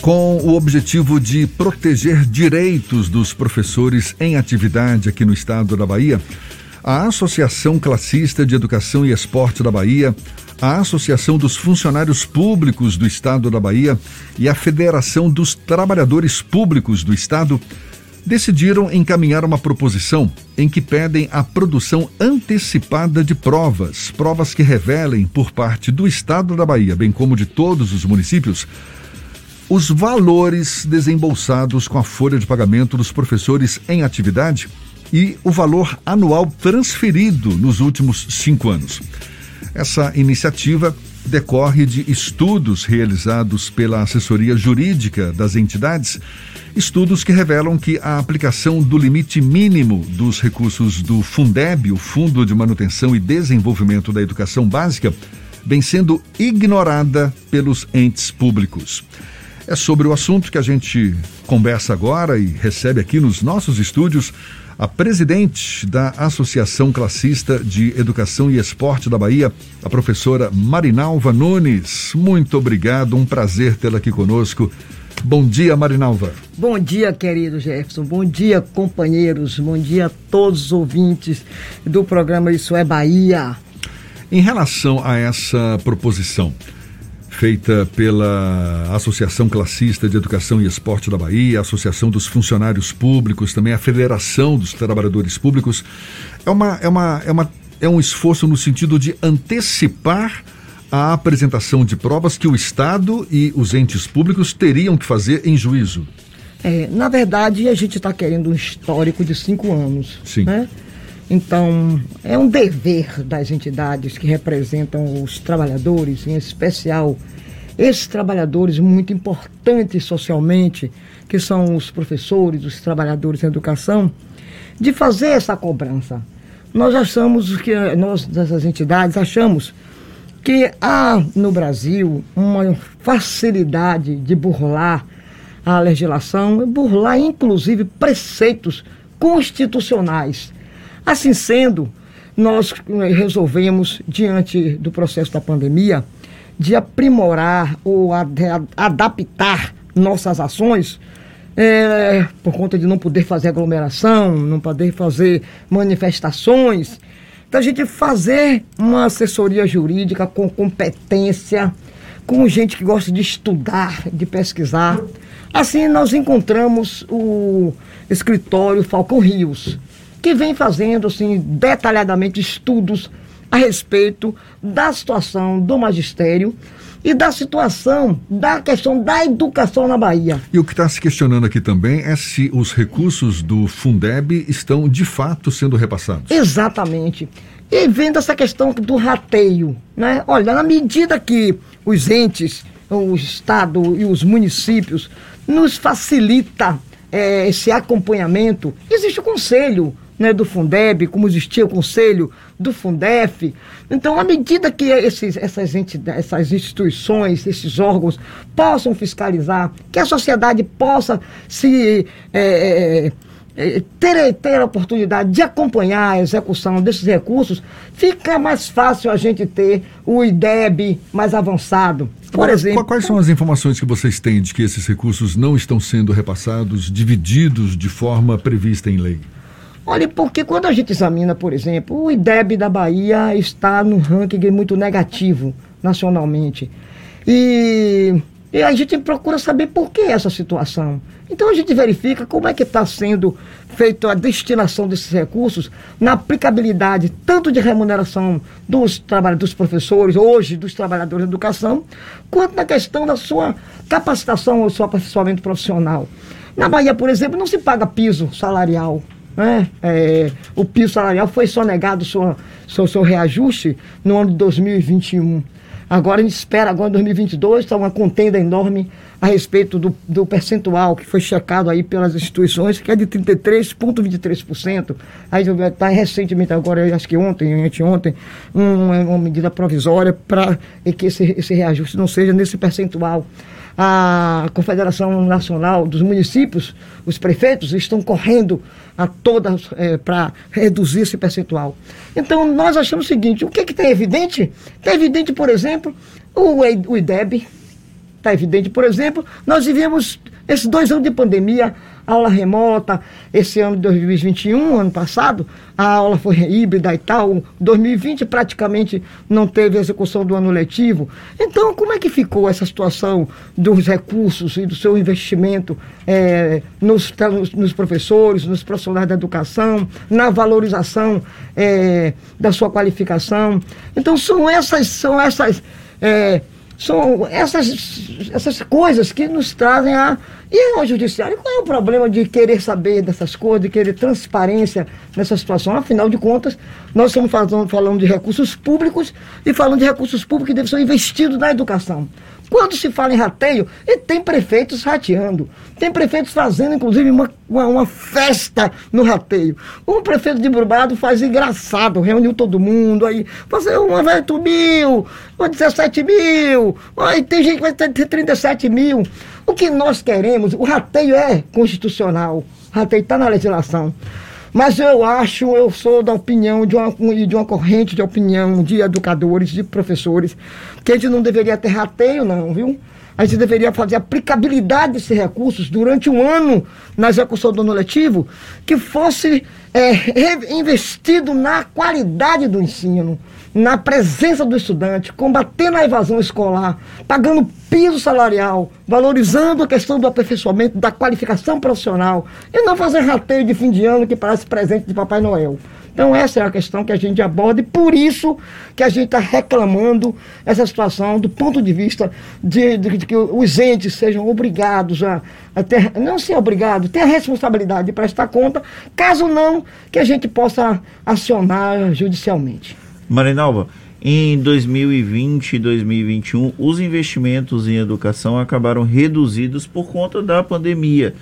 Com o objetivo de proteger direitos dos professores em atividade aqui no estado da Bahia, a Associação Classista de Educação e Esporte da Bahia, a Associação dos Funcionários Públicos do Estado da Bahia e a Federação dos Trabalhadores Públicos do Estado decidiram encaminhar uma proposição em que pedem a produção antecipada de provas, provas que revelem, por parte do Estado da Bahia, bem como de todos os municípios, os valores desembolsados com a folha de pagamento dos professores em atividade e o valor anual transferido nos últimos cinco anos. Essa iniciativa decorre de estudos realizados pela assessoria jurídica das entidades, estudos que revelam que a aplicação do limite mínimo dos recursos do Fundeb, o Fundo de Manutenção e Desenvolvimento da Educação Básica, vem sendo ignorada pelos entes públicos. É sobre o assunto que a gente conversa agora e recebe aqui nos nossos estúdios a presidente da Associação Classista de Educação e Esporte da Bahia, a professora Marinalva Nunes. Muito obrigado, um prazer tê-la aqui conosco. Bom dia, Marinalva. Bom dia, querido Jefferson. Bom dia, companheiros. Bom dia a todos os ouvintes do programa Isso é Bahia. Em relação a essa proposição, feita pela Associação Classista de Educação e Esporte da Bahia, a Associação dos Funcionários Públicos, também a Federação dos Trabalhadores Públicos. É, uma, é, uma, é, uma, é um esforço no sentido de antecipar a apresentação de provas que o Estado e os entes públicos teriam que fazer em juízo. É, na verdade, a gente está querendo um histórico de cinco anos. Sim. Né? Então, é um dever das entidades que representam os trabalhadores, em especial esses trabalhadores muito importantes socialmente, que são os professores, os trabalhadores da educação, de fazer essa cobrança. Nós achamos que, nós dessas entidades, achamos que há no Brasil uma facilidade de burlar a legislação, burlar inclusive preceitos constitucionais Assim sendo, nós eh, resolvemos, diante do processo da pandemia, de aprimorar ou ad adaptar nossas ações, é, por conta de não poder fazer aglomeração, não poder fazer manifestações, da gente fazer uma assessoria jurídica com competência, com gente que gosta de estudar, de pesquisar. Assim, nós encontramos o escritório Falcão Rios que vem fazendo assim detalhadamente estudos a respeito da situação do magistério e da situação da questão da educação na Bahia. E o que está se questionando aqui também é se os recursos do Fundeb estão de fato sendo repassados. Exatamente. E vendo essa questão do rateio, né? Olha, na medida que os entes, o Estado e os municípios nos facilita é, esse acompanhamento, existe o conselho né, do Fundeb, como existia o conselho do Fundef. Então, à medida que esses, essas, entidades, essas instituições, esses órgãos possam fiscalizar, que a sociedade possa se é, é, é ter, ter a oportunidade de acompanhar a execução desses recursos, fica mais fácil a gente ter o IDEB mais avançado. Por exemplo. Quais são as informações que vocês têm de que esses recursos não estão sendo repassados, divididos de forma prevista em lei? Olha, porque quando a gente examina, por exemplo, o IDEB da Bahia está no ranking muito negativo nacionalmente. E, e a gente procura saber por que essa situação. Então a gente verifica como é que está sendo feita a destinação desses recursos na aplicabilidade tanto de remuneração dos, trabalhos dos professores, hoje dos trabalhadores da educação, quanto na questão da sua capacitação ou seu aperfeiçoamento profissional. Na Bahia, por exemplo, não se paga piso salarial né? É, o piso salarial foi sonegado seu, seu, seu reajuste no ano de 2021. Agora a gente espera, agora em 2022, está uma contenda enorme a respeito do, do percentual que foi checado aí pelas instituições, que é de 33,23%. Aí está recentemente, agora, acho que ontem, anteontem, um, uma medida provisória para que esse, esse reajuste não seja nesse percentual a Confederação Nacional dos Municípios, os prefeitos, estão correndo a todas é, para reduzir esse percentual. Então, nós achamos o seguinte: o que, que tem evidente? Tem evidente, por exemplo, o, o IDEB, está evidente. Por exemplo, nós vivemos esses dois anos de pandemia, aula remota, esse ano de 2021, ano passado, a aula foi híbrida e tal, 2020 praticamente não teve execução do ano letivo. Então, como é que ficou essa situação dos recursos e do seu investimento é, nos, nos, professores, nos profissionais da educação, na valorização é, da sua qualificação? Então, são essas, são essas é, são essas, essas coisas que nos trazem a. E ao judiciário, qual é o problema de querer saber dessas coisas, de querer transparência nessa situação? Afinal de contas, nós estamos falando, falando de recursos públicos e falando de recursos públicos que devem ser investidos na educação. Quando se fala em rateio, e tem prefeitos rateando. Tem prefeitos fazendo, inclusive, uma, uma, uma festa no rateio. Um prefeito de Brubado faz engraçado, reuniu todo mundo, aí fazer uma vai 8 mil, uma 17 mil, aí tem gente que vai ter 37 mil. O que nós queremos, o rateio é constitucional, o rateio está na legislação. Mas eu acho, eu sou da opinião de uma, de uma corrente de opinião de educadores, de professores, que a gente não deveria ter rateio, não, viu? A gente deveria fazer aplicabilidade desses recursos durante um ano na execução do ano letivo, que fosse é, investido na qualidade do ensino, na presença do estudante, combatendo a evasão escolar, pagando piso salarial, valorizando a questão do aperfeiçoamento, da qualificação profissional, e não fazer rateio de fim de ano que parece presente de Papai Noel. Então essa é a questão que a gente aborda e por isso que a gente está reclamando essa situação do ponto de vista de, de, de, que os entes sejam obrigados a, a ter, não ser obrigados, ter a responsabilidade de prestar conta, caso não, que a gente possa acionar judicialmente. Marinalva, em 2020 e 2021, os investimentos em educação acabaram reduzidos por conta da pandemia.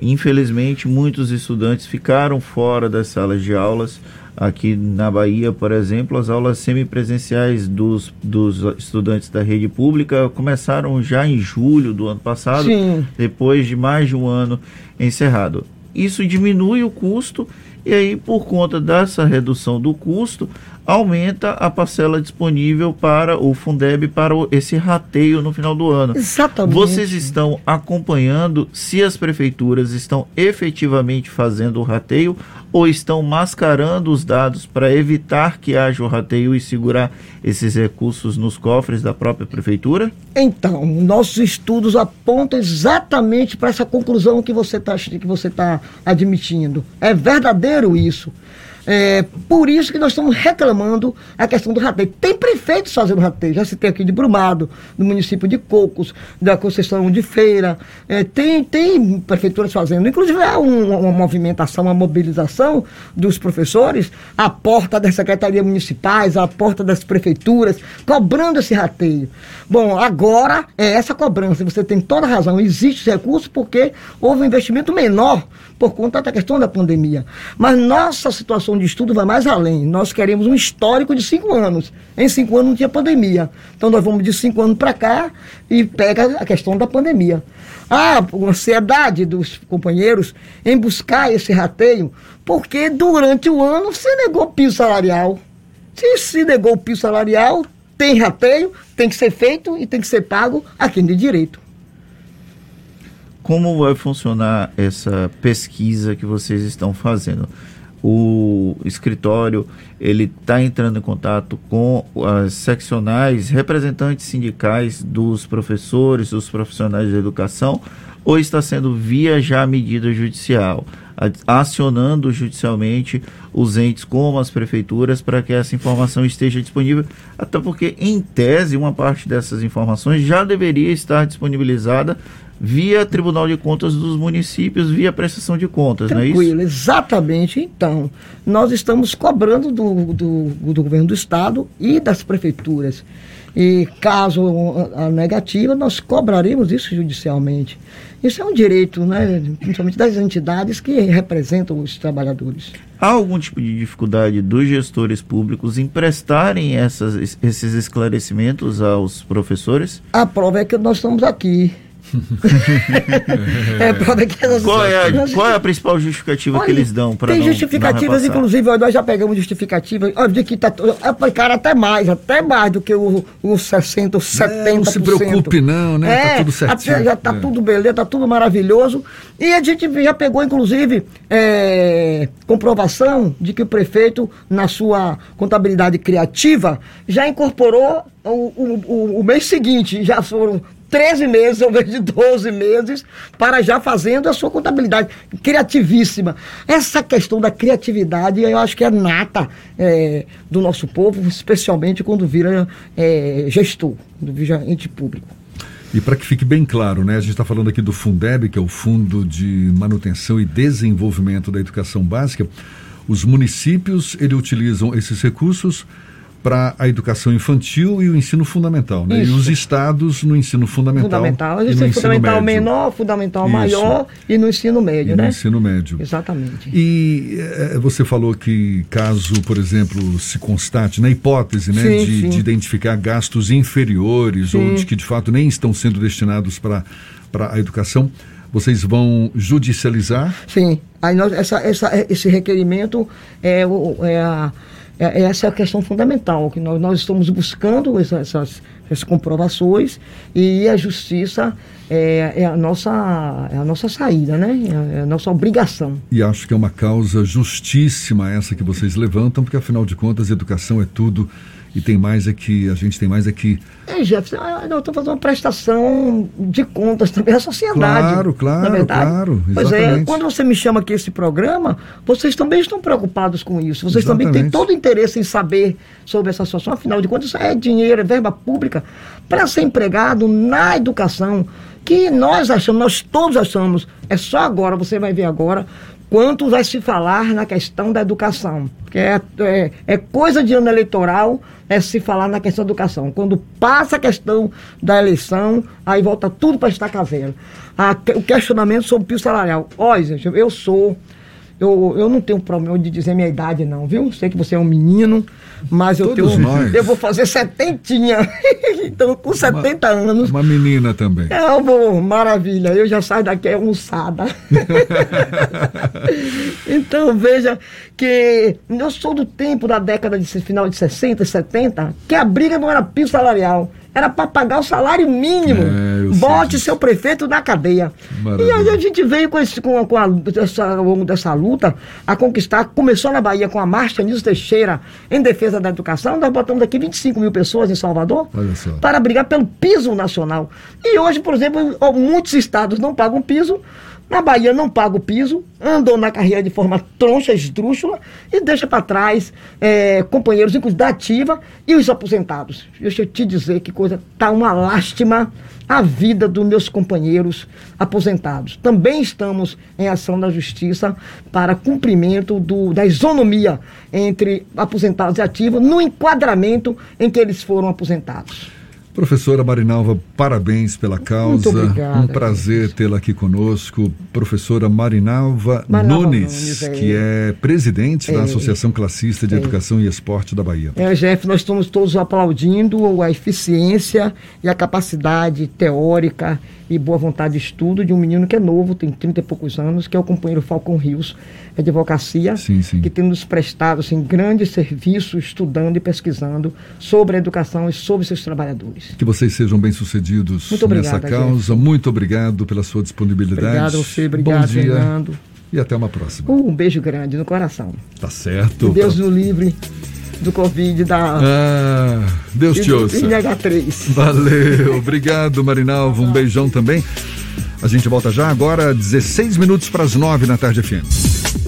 Infelizmente, muitos estudantes ficaram fora das salas de aulas. Aqui na Bahia, por exemplo, as aulas semipresenciais dos, dos estudantes da rede pública começaram já em julho do ano passado, Sim. depois de mais de um ano encerrado. Isso diminui o custo e aí, por conta dessa redução do custo, aumenta a parcela disponível para o Fundeb para esse rateio no final do ano. Exatamente. Vocês estão acompanhando se as prefeituras estão efetivamente fazendo o rateio ou estão mascarando os dados para evitar que haja o rateio e segurar esses recursos nos cofres da própria prefeitura? Então, nossos estudos apontam exatamente para essa conclusão que você está que você tá admitindo. É verdadeiro isso. É, por isso que nós estamos reclamando a questão do rateio. Tem prefeitos fazendo rateio, já tem aqui de Brumado, no município de Cocos, da Conceição de Feira, é, tem, tem prefeituras fazendo. Inclusive há um, uma movimentação, uma mobilização dos professores à porta das secretarias municipais, à porta das prefeituras, cobrando esse rateio. Bom, agora é essa cobrança, você tem toda razão, existe recurso porque houve um investimento menor por conta da questão da pandemia. Mas nossa situação de estudo vai mais além. Nós queremos um histórico de cinco anos. Em cinco anos não tinha pandemia. Então nós vamos de cinco anos para cá e pega a questão da pandemia. Há uma ansiedade dos companheiros em buscar esse rateio, porque durante o ano se negou piso salarial. Se se negou o piso salarial, tem rateio, tem que ser feito e tem que ser pago a quem de direito como vai funcionar essa pesquisa que vocês estão fazendo? O escritório ele está entrando em contato com as seccionais, representantes sindicais dos professores, dos profissionais de educação, ou está sendo via já medida judicial, acionando judicialmente os entes como as prefeituras para que essa informação esteja disponível, até porque em tese uma parte dessas informações já deveria estar disponibilizada via Tribunal de Contas dos municípios, via prestação de contas, Tranquilo, não é isso? exatamente. Então, nós estamos cobrando do, do, do governo do Estado e das prefeituras. E caso a negativa, nós cobraremos isso judicialmente. Isso é um direito, né, principalmente das entidades que representam os trabalhadores. Há algum tipo de dificuldade dos gestores públicos em prestarem essas, esses esclarecimentos aos professores? A prova é que nós estamos aqui é, elas... qual, é a, qual é a principal justificativa Olha, que eles dão para Tem não, justificativas, não inclusive, nós já pegamos justificativas, ó, de que tá, é, cara, até mais, até mais do que o, os 60, os 70%. É, não se preocupe não, né? Tá é, tá tudo certinho. Já tá é. tudo beleza, tá tudo maravilhoso. E a gente já pegou, inclusive, é, comprovação de que o prefeito, na sua contabilidade criativa, já incorporou o, o, o, o mês seguinte, já foram 13 meses ao invés de 12 meses para já fazendo a sua contabilidade. Criativíssima. Essa questão da criatividade eu acho que é nata é, do nosso povo, especialmente quando vira é, gestor, quando vira ente público. E para que fique bem claro, né, a gente está falando aqui do Fundeb, que é o Fundo de Manutenção e Desenvolvimento da Educação Básica. Os municípios ele utilizam esses recursos para a educação infantil e o ensino fundamental, né? Isso. E os estados no ensino fundamental. Fundamental, e no fundamental médio. menor, fundamental Isso. maior e no ensino médio, e né? No ensino médio. Exatamente. E é, você falou que caso, por exemplo, se constate, na hipótese, né, sim, de, sim. de, identificar gastos inferiores sim. ou de que de fato nem estão sendo destinados para a educação, vocês vão judicializar? Sim. Aí nós, essa, essa, esse requerimento é, é a é, essa é a questão fundamental, que nós, nós estamos buscando essas, essas, comprovações e a justiça é, é, a, nossa, é a nossa saída, né? É, é a nossa obrigação. E acho que é uma causa justíssima essa que vocês levantam, porque afinal de contas, educação é tudo e tem mais aqui, a gente tem mais aqui. É, Jefferson, eu estou fazendo uma prestação de contas também à sociedade. Claro, claro, claro. Exatamente. Pois é, quando você me chama aqui esse programa, vocês também estão preocupados com isso. Vocês exatamente. também têm todo o interesse em saber sobre essa situação. Afinal de contas, isso é dinheiro, é verba pública para ser empregado na educação. Que nós achamos, nós todos achamos, é só agora, você vai ver agora, quanto vai se falar na questão da educação. Porque é, é, é, coisa de ano eleitoral é se falar na questão da educação. Quando passa a questão da eleição, aí volta tudo para estaca velha. o questionamento sobre o pio salarial. Olha, gente, eu sou eu, eu não tenho problema de dizer minha idade, não, viu? Sei que você é um menino, mas eu Todos tenho. Nós. Eu vou fazer setentinha. então, com 70 uma, anos. Uma menina também. É, amor, maravilha. Eu já saio daqui almoçada. então, veja que eu sou do tempo da década de final de 60, 70, que a briga não era piso salarial era para pagar o salário mínimo. É, Bote seu prefeito na cadeia. Maravilha. E aí a gente veio com, esse, com, com a, essa, ao longo dessa luta a conquistar. Começou na Bahia com a Marcha Nilson Teixeira em defesa da educação. Nós botamos aqui 25 mil pessoas em Salvador para brigar pelo piso nacional. E hoje, por exemplo, muitos estados não pagam piso na Bahia não paga o piso, andou na carreira de forma troncha, esdrúxula e deixa para trás é, companheiros, inclusive da ativa e os aposentados. Deixa eu te dizer que coisa, tá uma lástima a vida dos meus companheiros aposentados. Também estamos em ação da justiça para cumprimento do, da isonomia entre aposentados e ativos no enquadramento em que eles foram aposentados. Professora Marinalva, parabéns pela causa. Muito obrigada, um prazer tê-la aqui conosco. Professora Marinalva, Marinalva Nunes, Nunes é. que é presidente é. da Associação Classista de é. Educação e Esporte da Bahia. É, Jeff, nós estamos todos aplaudindo a eficiência e a capacidade teórica e boa vontade de estudo de um menino que é novo, tem 30 e poucos anos, que é o companheiro Falcão Rios, é advocacia, sim, sim. que tem nos prestado assim, grandes serviços estudando e pesquisando sobre a educação e sobre seus trabalhadores. Que vocês sejam bem-sucedidos nessa causa. Gente. Muito obrigado pela sua disponibilidade. Obrigado a você, obrigado, Bom dia. Fernando. E até uma próxima. Um beijo grande no coração. Tá certo. Deus o livre do Covid da. Ah, Deus te ouça. NH3. Valeu, obrigado, Marinalva. Um beijão também. A gente volta já agora, 16 minutos para as 9 na tarde FM.